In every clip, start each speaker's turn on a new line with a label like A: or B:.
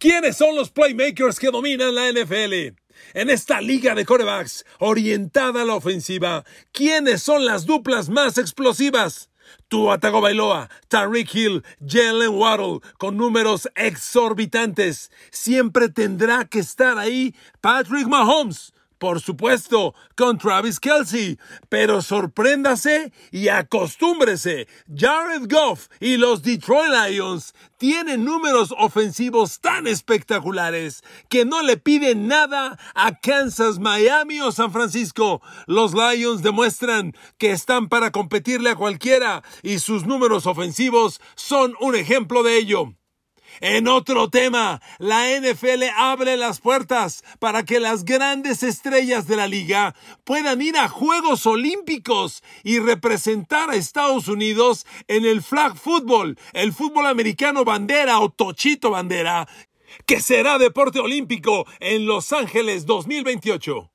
A: ¿Quiénes son los playmakers que dominan la NFL? En esta liga de corebacks orientada a la ofensiva, ¿quiénes son las duplas más explosivas? Tua Tagovailoa, Tariq Hill, Jalen Waddle, con números exorbitantes. Siempre tendrá que estar ahí Patrick Mahomes. Por supuesto, con Travis Kelsey. Pero sorpréndase y acostúmbrese. Jared Goff y los Detroit Lions tienen números ofensivos tan espectaculares que no le piden nada a Kansas, Miami o San Francisco. Los Lions demuestran que están para competirle a cualquiera y sus números ofensivos son un ejemplo de ello. En otro tema, la NFL abre las puertas para que las grandes estrellas de la liga puedan ir a Juegos Olímpicos y representar a Estados Unidos en el flag football, el fútbol americano bandera o tochito bandera, que será deporte olímpico en Los Ángeles 2028.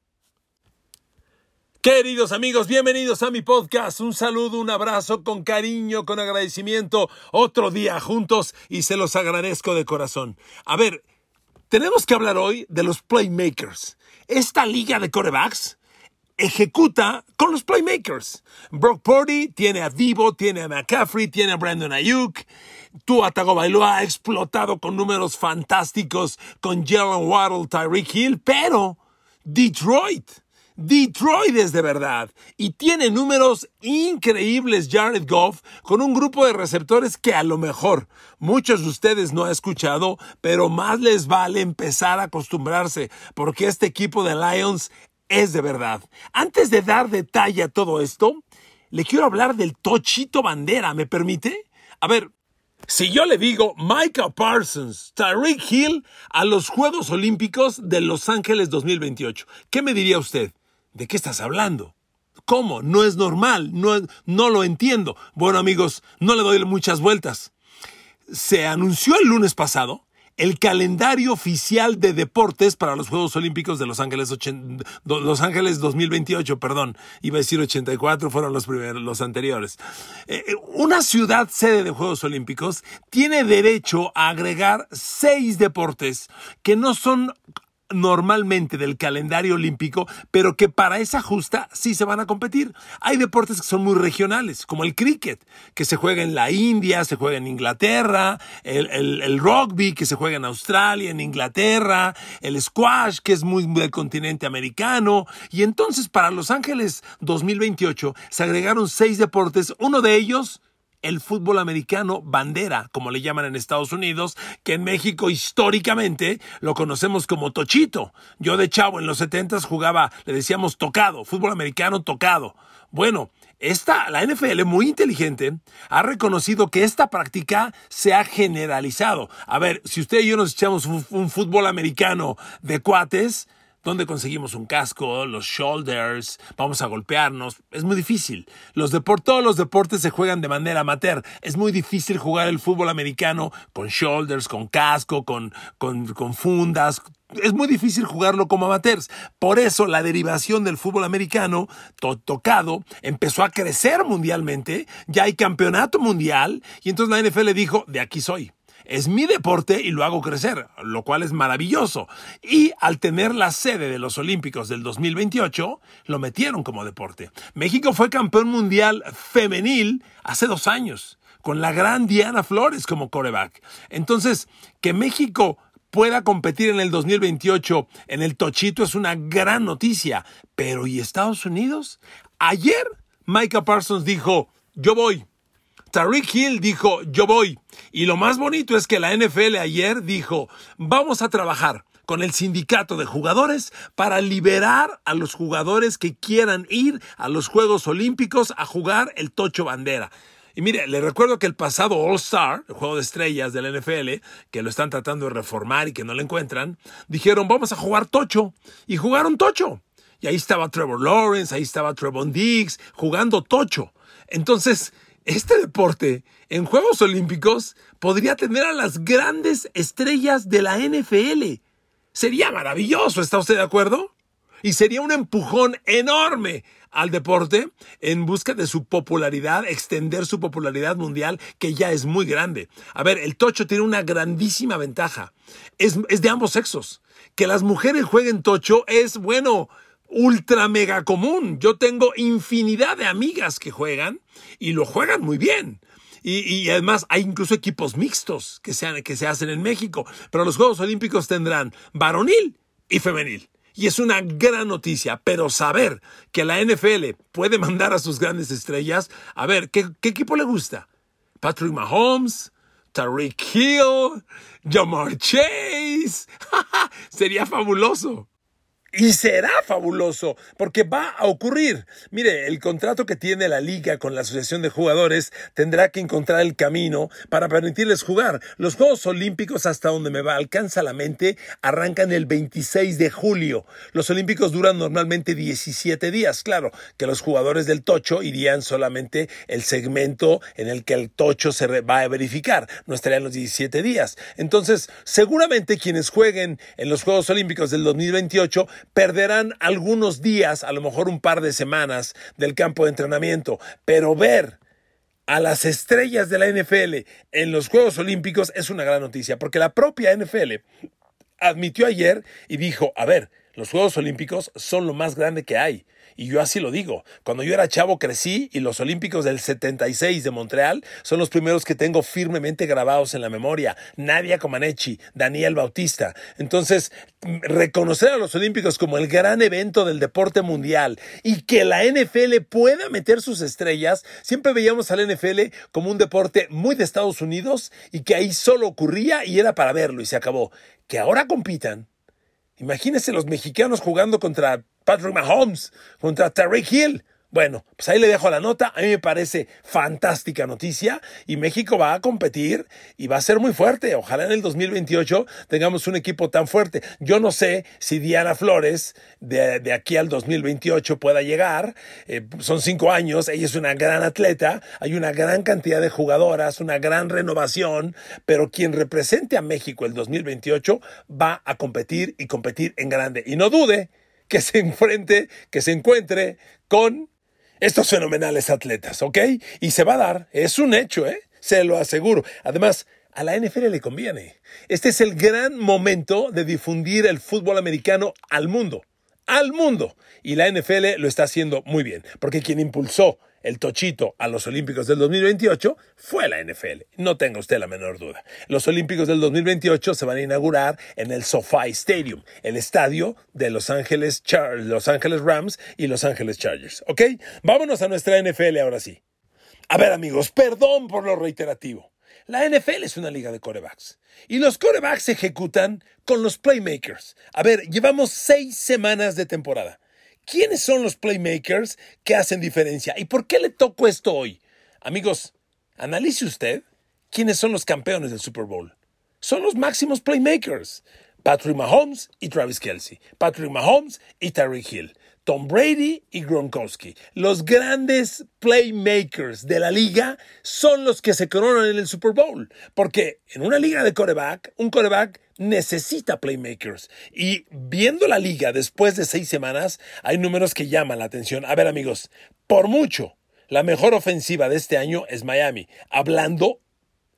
A: Queridos amigos, bienvenidos a mi podcast. Un saludo, un abrazo con cariño, con agradecimiento. Otro día juntos y se los agradezco de corazón. A ver, tenemos que hablar hoy de los playmakers. Esta liga de corebacks ejecuta con los playmakers. Brock Purdy tiene a Divo, tiene a McCaffrey, tiene a Brandon Ayuk. Tua Tagovailoa ha explotado con números fantásticos con Jalen Waddle, Tyreek Hill, pero Detroit Detroit es de verdad y tiene números increíbles Jared Goff con un grupo de receptores que a lo mejor muchos de ustedes no han escuchado, pero más les vale empezar a acostumbrarse porque este equipo de Lions es de verdad. Antes de dar detalle a todo esto, le quiero hablar del Tochito Bandera, ¿me permite? A ver, si yo le digo Micah Parsons, Tyreek Hill a los Juegos Olímpicos de Los Ángeles 2028, ¿qué me diría usted? ¿De qué estás hablando? ¿Cómo? No es normal, no, no lo entiendo. Bueno amigos, no le doy muchas vueltas. Se anunció el lunes pasado el calendario oficial de deportes para los Juegos Olímpicos de Los Ángeles, los Ángeles 2028, perdón, iba a decir 84, fueron los primeros, los anteriores. Eh, una ciudad sede de Juegos Olímpicos tiene derecho a agregar seis deportes que no son normalmente del calendario olímpico, pero que para esa justa sí se van a competir. Hay deportes que son muy regionales, como el cricket, que se juega en la India, se juega en Inglaterra, el, rugby, que se juega en Australia, en Inglaterra, el squash, que es muy del continente americano. Y entonces para Los Ángeles 2028 se agregaron seis deportes, uno de ellos el fútbol americano bandera, como le llaman en Estados Unidos, que en México históricamente lo conocemos como tochito. Yo de chavo en los 70 jugaba, le decíamos tocado, fútbol americano tocado. Bueno, esta, la NFL, muy inteligente, ha reconocido que esta práctica se ha generalizado. A ver, si usted y yo nos echamos un fútbol americano de cuates, ¿Dónde conseguimos un casco? Los shoulders, vamos a golpearnos. Es muy difícil. Los todos los deportes se juegan de manera amateur. Es muy difícil jugar el fútbol americano con shoulders, con casco, con, con, fundas. Es muy difícil jugarlo como amateurs. Por eso la derivación del fútbol americano tocado empezó a crecer mundialmente. Ya hay campeonato mundial. Y entonces la NFL dijo, de aquí soy es mi deporte y lo hago crecer, lo cual es maravilloso. Y al tener la sede de los Olímpicos del 2028, lo metieron como deporte. México fue campeón mundial femenil hace dos años, con la gran Diana Flores como coreback. Entonces, que México pueda competir en el 2028 en el Tochito es una gran noticia. Pero ¿y Estados Unidos? Ayer Micah Parsons dijo, yo voy. Tariq Hill dijo, yo voy. Y lo más bonito es que la NFL ayer dijo, vamos a trabajar con el sindicato de jugadores para liberar a los jugadores que quieran ir a los Juegos Olímpicos a jugar el tocho bandera. Y mire, le recuerdo que el pasado All Star, el juego de estrellas del NFL, que lo están tratando de reformar y que no lo encuentran, dijeron vamos a jugar tocho. Y jugaron tocho. Y ahí estaba Trevor Lawrence, ahí estaba Trevor Diggs, jugando tocho. Entonces, este deporte en Juegos Olímpicos podría tener a las grandes estrellas de la NFL. Sería maravilloso, ¿está usted de acuerdo? Y sería un empujón enorme al deporte en busca de su popularidad, extender su popularidad mundial, que ya es muy grande. A ver, el tocho tiene una grandísima ventaja. Es, es de ambos sexos. Que las mujeres jueguen tocho es, bueno, ultra mega común. Yo tengo infinidad de amigas que juegan y lo juegan muy bien. Y, además hay incluso equipos mixtos que se, hacen en México. Pero los Juegos Olímpicos tendrán varonil y femenil. Y es una gran noticia, pero saber que la NFL puede mandar a sus grandes estrellas, a ver, ¿qué, qué equipo le gusta? Patrick Mahomes, Tariq Hill, Jamar Chase. Sería fabuloso. Y será fabuloso, porque va a ocurrir. Mire, el contrato que tiene la liga con la Asociación de Jugadores tendrá que encontrar el camino para permitirles jugar. Los Juegos Olímpicos, hasta donde me va, alcanza la mente, arrancan el 26 de julio. Los Olímpicos duran normalmente 17 días. Claro, que los jugadores del Tocho irían solamente el segmento en el que el Tocho se va a verificar. No estarían los 17 días. Entonces, seguramente quienes jueguen en los Juegos Olímpicos del 2028 perderán algunos días, a lo mejor un par de semanas del campo de entrenamiento, pero ver a las estrellas de la NFL en los Juegos Olímpicos es una gran noticia, porque la propia NFL admitió ayer y dijo, a ver, los Juegos Olímpicos son lo más grande que hay. Y yo así lo digo. Cuando yo era chavo crecí y los Olímpicos del 76 de Montreal son los primeros que tengo firmemente grabados en la memoria. Nadia Comaneci, Daniel Bautista. Entonces, reconocer a los Olímpicos como el gran evento del deporte mundial y que la NFL pueda meter sus estrellas, siempre veíamos al NFL como un deporte muy de Estados Unidos y que ahí solo ocurría y era para verlo y se acabó. Que ahora compitan Imagínense los mexicanos jugando contra Patrick Mahomes, contra Tariq Hill. Bueno, pues ahí le dejo la nota. A mí me parece fantástica noticia y México va a competir y va a ser muy fuerte. Ojalá en el 2028 tengamos un equipo tan fuerte. Yo no sé si Diana Flores de, aquí al 2028 pueda llegar. Eh, son cinco años. Ella es una gran atleta. Hay una gran cantidad de jugadoras, una gran renovación. Pero quien represente a México el 2028 va a competir y competir en grande. Y no dude que se enfrente, que se encuentre con estos fenomenales atletas, ¿ok? Y se va a dar, es un hecho, ¿eh? Se lo aseguro. Además, a la NFL le conviene. Este es el gran momento de difundir el fútbol americano al mundo. Al mundo. Y la NFL lo está haciendo muy bien, porque quien impulsó el tochito a los Olímpicos del 2028 fue la NFL. No tenga usted la menor duda. Los Olímpicos del 2028 se van a inaugurar en el SoFi Stadium, el estadio de Los Ángeles, Los Ángeles Rams y Los Ángeles Chargers. ¿Ok? Vámonos a nuestra NFL ahora sí. A ver amigos, perdón por lo reiterativo. La NFL es una liga de corebacks. Y los corebacks se ejecutan con los playmakers. A ver, llevamos seis semanas de temporada. ¿Quiénes son los playmakers que hacen diferencia? ¿Y por qué le toco esto hoy? Amigos, analice usted quiénes son los campeones del Super Bowl. Son los máximos playmakers. Patrick Mahomes y Travis Kelsey. Patrick Mahomes y Tyreek Hill. Tom Brady y Gronkowski. Los grandes playmakers de la liga son los que se coronan en el Super Bowl. Porque en una liga de coreback, un coreback necesita playmakers. Y viendo la liga después de seis semanas, hay números que llaman la atención. A ver amigos, por mucho, la mejor ofensiva de este año es Miami, hablando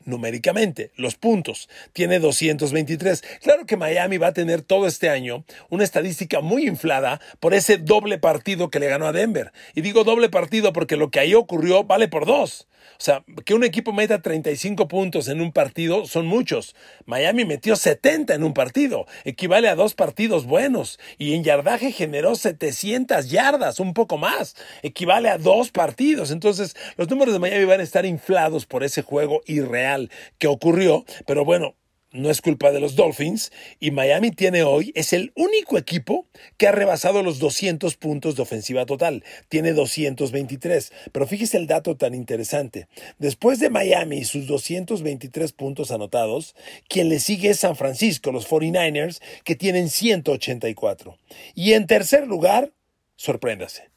A: numéricamente, los puntos. Tiene 223. Claro que Miami va a tener todo este año una estadística muy inflada por ese doble partido que le ganó a Denver. Y digo doble partido porque lo que ahí ocurrió vale por dos. O sea, que un equipo meta 35 puntos en un partido son muchos. Miami metió 70 en un partido, equivale a dos partidos buenos. Y en yardaje generó 700 yardas, un poco más. Equivale a dos partidos. Entonces, los números de Miami van a estar inflados por ese juego irreal que ocurrió. Pero bueno, no es culpa de los Dolphins y Miami tiene hoy, es el único equipo que ha rebasado los 200 puntos de ofensiva total. Tiene 223. Pero fíjese el dato tan interesante. Después de Miami y sus 223 puntos anotados, quien le sigue es San Francisco, los 49ers, que tienen 184. Y en tercer lugar, sorpréndase,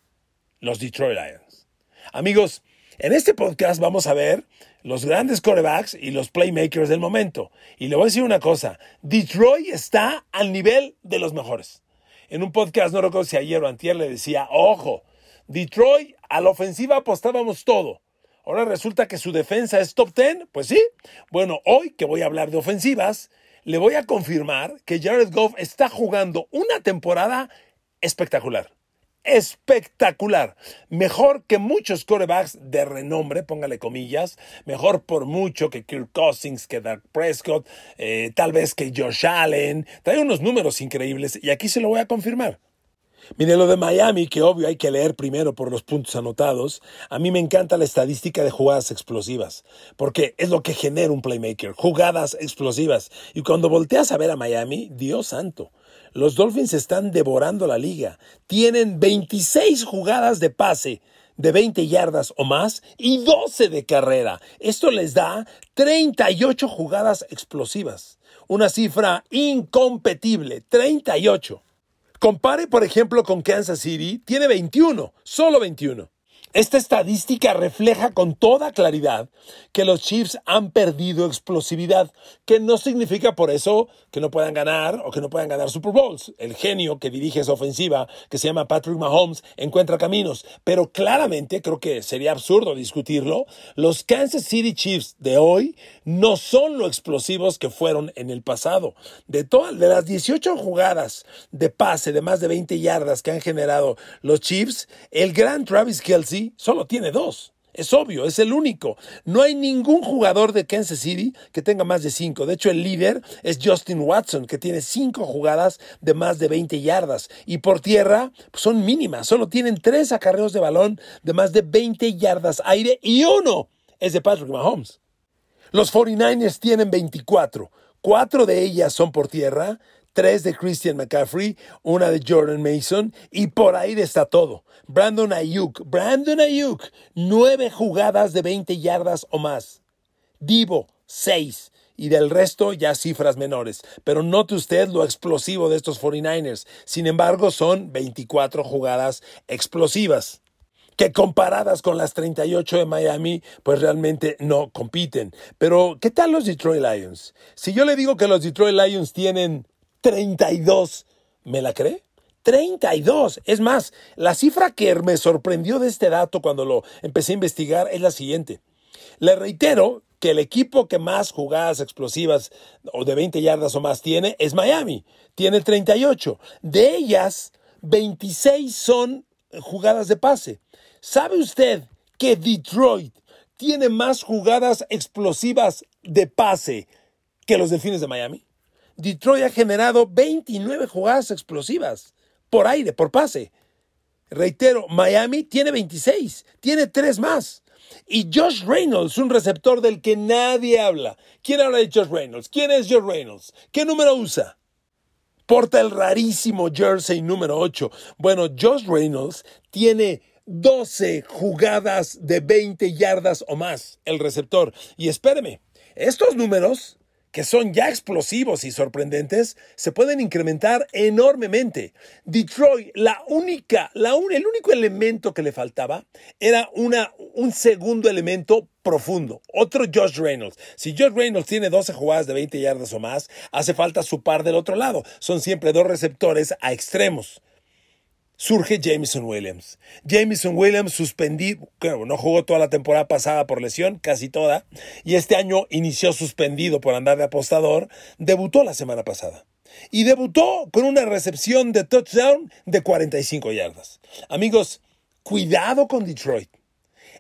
A: los Detroit Lions. Amigos, en este podcast vamos a ver los grandes corebacks y los playmakers del momento. Y le voy a decir una cosa, Detroit está al nivel de los mejores. En un podcast, no recuerdo si ayer o antier, le decía, ojo, Detroit a la ofensiva apostábamos todo. Ahora resulta que su defensa es top 10, pues sí. Bueno, hoy que voy a hablar de ofensivas, le voy a confirmar que Jared Goff está jugando una temporada espectacular espectacular. Mejor que muchos corebacks de renombre, póngale comillas. Mejor por mucho que Kirk Cousins, que Dark Prescott, eh, tal vez que Josh Allen. Trae unos números increíbles y aquí se lo voy a confirmar. Mire lo de Miami, que obvio hay que leer primero por los puntos anotados. A mí me encanta la estadística de jugadas explosivas, porque es lo que genera un playmaker, jugadas explosivas. Y cuando volteas a ver a Miami, Dios santo, los Dolphins están devorando la liga. Tienen 26 jugadas de pase de 20 yardas o más y 12 de carrera. Esto les da 38 jugadas explosivas. Una cifra incompetible, 38. Compare, por ejemplo, con Kansas City, tiene 21, solo 21. Esta estadística refleja con toda claridad que los Chiefs han perdido explosividad, que no significa por eso que no puedan ganar o que no puedan ganar Super Bowls. El genio que dirige esa ofensiva, que se llama Patrick Mahomes, encuentra caminos, pero claramente creo que sería absurdo discutirlo. Los Kansas City Chiefs de hoy no son lo explosivos que fueron en el pasado. De todas de las 18 jugadas de pase de más de 20 yardas que han generado los Chiefs, el gran Travis Kelsey solo tiene dos. Es obvio, es el único. No hay ningún jugador de Kansas City que tenga más de cinco. De hecho, el líder es Justin Watson, que tiene cinco jugadas de más de 20 yardas. Y por tierra pues, son mínimas. Solo tienen tres acarreos de balón de más de 20 yardas aire y uno es de Patrick Mahomes. Los 49ers tienen 24. Cuatro de ellas son por tierra, tres de Christian McCaffrey, una de Jordan Mason y por ahí está todo. Brandon Ayuk, Brandon Ayuk, nueve jugadas de 20 yardas o más. Divo, seis. Y del resto ya cifras menores. Pero note usted lo explosivo de estos 49ers. Sin embargo, son 24 jugadas explosivas que comparadas con las 38 de Miami, pues realmente no compiten. Pero, ¿qué tal los Detroit Lions? Si yo le digo que los Detroit Lions tienen 32. ¿Me la cree? 32. Es más, la cifra que me sorprendió de este dato cuando lo empecé a investigar es la siguiente. Le reitero que el equipo que más jugadas explosivas o de 20 yardas o más tiene es Miami. Tiene 38. De ellas, 26 son jugadas de pase. ¿Sabe usted que Detroit tiene más jugadas explosivas de pase que los Delfines de Miami? Detroit ha generado 29 jugadas explosivas por aire, por pase. Reitero, Miami tiene 26, tiene tres más. Y Josh Reynolds, un receptor del que nadie habla. ¿Quién habla de Josh Reynolds? ¿Quién es Josh Reynolds? ¿Qué número usa? Porta el rarísimo jersey número 8. Bueno, Josh Reynolds tiene 12 jugadas de 20 yardas o más, el receptor. Y espéreme, estos números que son ya explosivos y sorprendentes, se pueden incrementar enormemente. Detroit, la única, la el único elemento que le faltaba era una, un segundo elemento profundo, otro Josh Reynolds. Si Josh Reynolds tiene 12 jugadas de 20 yardas o más, hace falta su par del otro lado. Son siempre dos receptores a extremos surge Jameson Williams. Jameson Williams suspendido, bueno, no jugó toda la temporada pasada por lesión, casi toda, y este año inició suspendido por andar de apostador, debutó la semana pasada. Y debutó con una recepción de touchdown de 45 yardas. Amigos, cuidado con Detroit.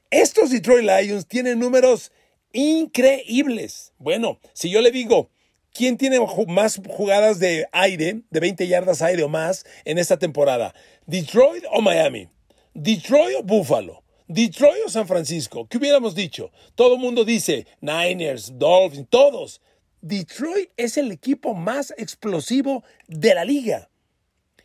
A: Estos Detroit Lions tienen números increíbles. Bueno, si yo le digo, ¿Quién tiene más jugadas de aire, de 20 yardas aire o más en esta temporada? ¿Detroit o Miami? ¿Detroit o Buffalo? ¿Detroit o San Francisco? ¿Qué hubiéramos dicho? Todo el mundo dice Niners, Dolphins, todos. Detroit es el equipo más explosivo de la liga.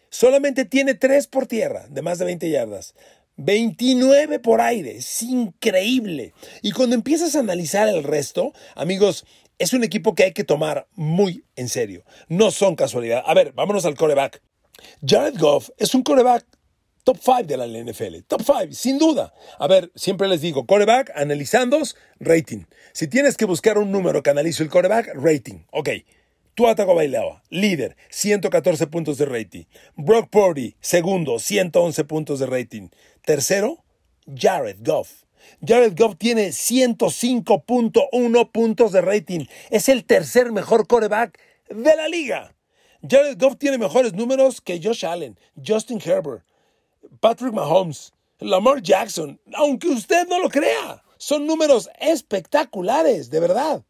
A: Solamente tiene 3 por tierra, de más de 20 yardas. 29 por aire, es increíble. Y cuando empiezas a analizar el resto, amigos, es un equipo que hay que tomar muy en serio. No son casualidad. A ver, vámonos al coreback. Jared Goff es un coreback top 5 de la NFL. Top 5, sin duda. A ver, siempre les digo, coreback, analizando, rating. Si tienes que buscar un número que analice el coreback, rating. Ok. Tuatago Bailoa, líder, 114 puntos de rating. Brock Purdy, segundo, 111 puntos de rating. Tercero, Jared Goff. Jared Goff tiene 105.1 puntos de rating. Es el tercer mejor coreback de la liga. Jared Goff tiene mejores números que Josh Allen, Justin Herbert, Patrick Mahomes, Lamar Jackson, aunque usted no lo crea. Son números espectaculares, de verdad.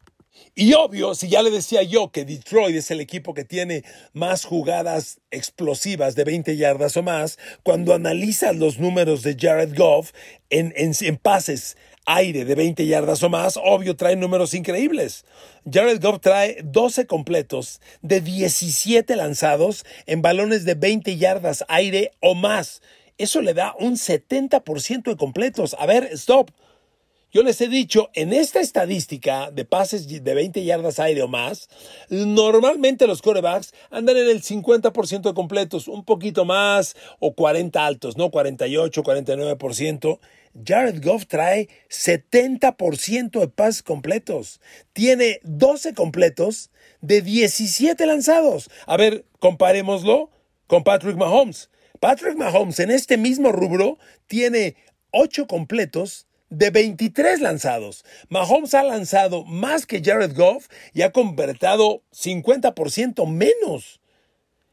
A: Y obvio, si ya le decía yo que Detroit es el equipo que tiene más jugadas explosivas de 20 yardas o más, cuando analizas los números de Jared Goff en, en, pases aire de 20 yardas o más, obvio trae números increíbles. Jared Goff trae 12 completos de 17 lanzados en balones de 20 yardas aire o más. Eso le da un 70% de completos. A ver, stop. Yo les he dicho, en esta estadística de pases de 20 yardas aire o más, normalmente los corebacks andan en el 50% de completos, un poquito más o 40 altos, ¿no? 48, 49%. Jared Goff trae 70% de pases completos. Tiene 12 completos de 17 lanzados. A ver, comparémoslo con Patrick Mahomes. Patrick Mahomes en este mismo rubro tiene 8 completos de 23 lanzados. Mahomes ha lanzado más que Jared Goff y ha convertido 50% menos.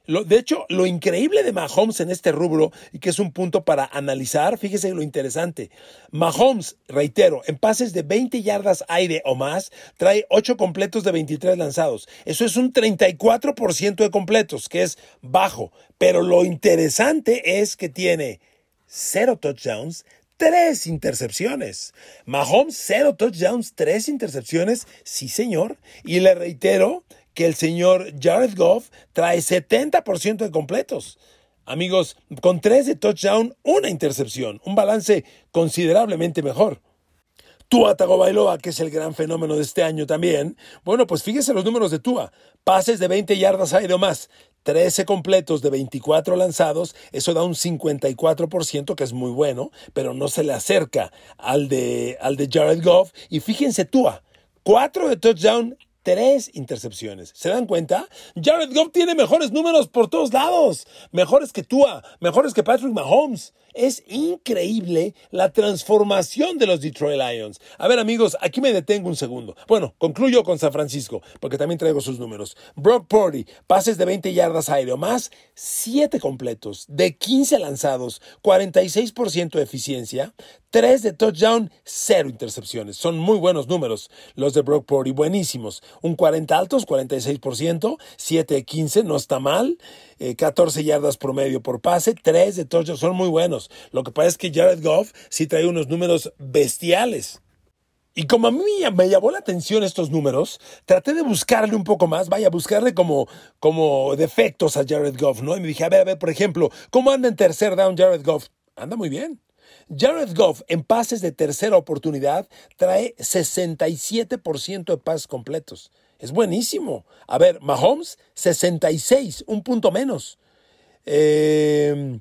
A: de hecho, lo increíble de Mahomes en este rubro, y que es un punto para analizar, fíjese lo interesante. Mahomes, reitero, en pases de 20 yardas aire o más, trae 8 completos de 23 lanzados. Eso es un 34% de completos, que es bajo. Pero lo interesante es que tiene 0 touchdowns, tres intercepciones. Mahomes, cero touchdowns, tres intercepciones. Sí, señor. Y le reitero que el señor Jared Goff trae 70% de completos. Amigos, con tres de touchdown, una intercepción. Un balance considerablemente mejor. Tua Tagovailoa, que es el gran fenómeno de este año también. Bueno, pues fíjese los números de Tua. Pases de 20 yardas aire o más. 13 completos de 24 lanzados, eso da un 54%, que es muy bueno, pero no se le acerca al de, al de Jared Goff. Y fíjense Tua, 4 de touchdown, 3 intercepciones. ¿Se dan cuenta? Jared Goff tiene mejores números por todos lados. Mejores que Tua, mejores que Patrick Mahomes. Es increíble la transformación de los Detroit Lions. A ver amigos, aquí me detengo un segundo. Bueno, concluyo con San Francisco, porque también traigo sus números. Brock Purdy, pases de 20 yardas aire o más, 7 completos, de 15 lanzados, 46% de eficiencia, 3 de touchdown, 0 intercepciones. Son muy buenos números los de Brock Purdy, buenísimos. Un 40 altos, 46%, 7 de 15, no está mal. 14 eh, yardas promedio por pase, 3 de touchdown, son muy buenos. Lo que pasa es que Jared Goff sí trae unos números bestiales. Y como a mí me llamó la atención estos números, traté de buscarle un poco más, vaya, buscarle como, como defectos a Jared Goff, ¿no? Y me dije, a ver, a ver, por ejemplo, ¿cómo anda en tercer down Jared Goff? Anda muy bien. Jared Goff en pases de tercera oportunidad trae 67% de pases completos. Es buenísimo. A ver, Mahomes, 66, un punto menos. Eh,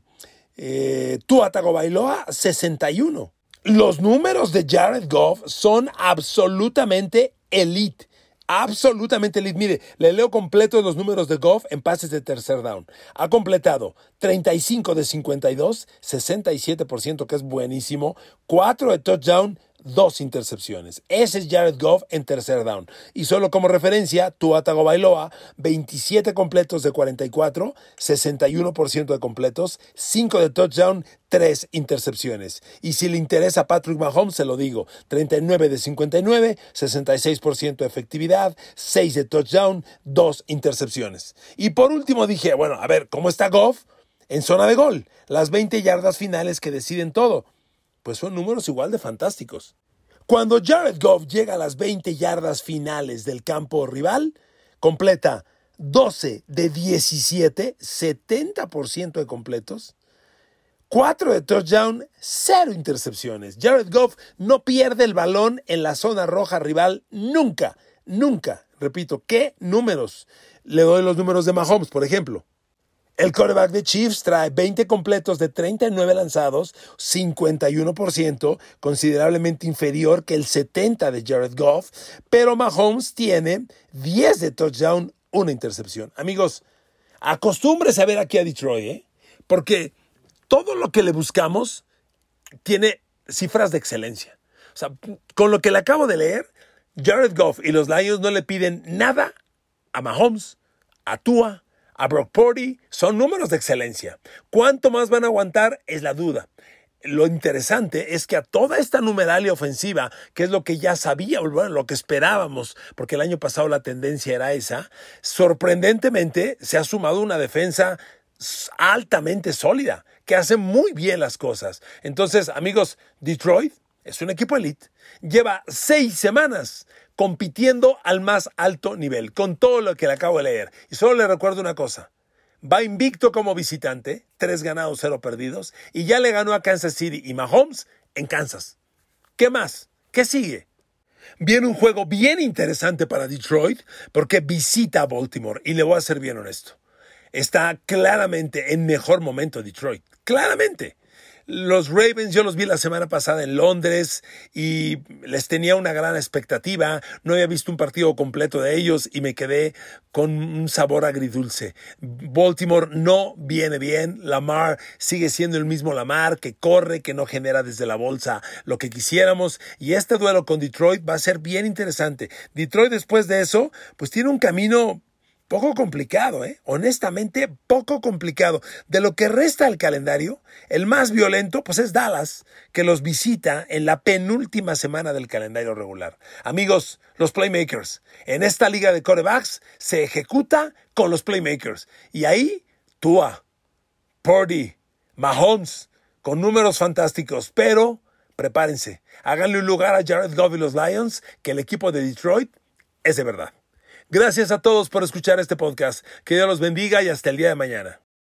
A: eh, Bailoa, 61. Los números de Jared Goff son absolutamente elite. Absolutamente elite. Mire, le leo completo los números de Goff en pases de tercer down. Ha completado 35 de 52, 67%, que es buenísimo. 4 de touchdown, dos intercepciones. Ese es Jared Goff en tercer down. Y solo como referencia, Tua Bailoa, 27 completos de 44, 61% de completos, 5 de touchdown, 3 intercepciones. Y si le interesa a Patrick Mahomes, se lo digo, 39 de 59, 66% de efectividad, 6 de touchdown, 2 intercepciones. Y por último dije, bueno, a ver, ¿cómo está Goff? En zona de gol, las 20 yardas finales que deciden todo pues son números igual de fantásticos. Cuando Jared Goff llega a las 20 yardas finales del campo rival, completa 12 de 17, 70% de completos, 4 de touchdown, 0 intercepciones. Jared Goff no pierde el balón en la zona roja rival nunca, nunca. Repito, ¿qué números? Le doy los números de Mahomes, por ejemplo. El quarterback de Chiefs trae 20 completos de 39 lanzados, 51%, considerablemente inferior que el 70 de Jared Goff, pero Mahomes tiene 10 de touchdown, una intercepción. Amigos, acostúmbrese a ver aquí a Detroit, ¿eh? porque todo lo que le buscamos tiene cifras de excelencia. O sea, con lo que le acabo de leer, Jared Goff y los Lions no le piden nada a Mahomes, a Tua, a Brock Purdy, son números de excelencia. ¿Cuánto más van a aguantar? Es la duda. Lo interesante es que a toda esta numeralia ofensiva, que es lo que ya sabía, bueno, lo que esperábamos, porque el año pasado la tendencia era esa, sorprendentemente se ha sumado una defensa altamente sólida, que hace muy bien las cosas. Entonces, amigos, Detroit es un equipo elite, lleva seis semanas compitiendo al más alto nivel, con todo lo que le acabo de leer. Y solo le recuerdo una cosa. Va invicto como visitante, tres ganados, cero perdidos, y ya le ganó a Kansas City y Mahomes en Kansas. ¿Qué más? ¿Qué sigue? Viene un juego bien interesante para Detroit porque visita a Baltimore y le voy a ser bien honesto. Está claramente en mejor momento Detroit. Claramente. Los Ravens yo los vi la semana pasada en Londres y les tenía una gran expectativa. No había visto un partido completo de ellos y me quedé con un sabor agridulce. Baltimore no viene bien. Lamar sigue siendo el mismo Lamar que corre, que no genera desde la bolsa lo que quisiéramos. Y este duelo con Detroit va a ser bien interesante. Detroit después de eso, pues tiene un camino poco complicado, ¿eh? honestamente poco complicado. De lo que resta del calendario, el más violento pues es Dallas, que los visita en la penúltima semana del calendario regular. Amigos, los Playmakers, en esta liga de corebacks se ejecuta con los Playmakers. Y ahí, Tua, Purdy, Mahomes, con números fantásticos, pero prepárense, háganle un lugar a Jared Goff y los Lions, que el equipo de Detroit es de verdad. Gracias a todos por escuchar este podcast. Que Dios los bendiga y hasta el día de mañana.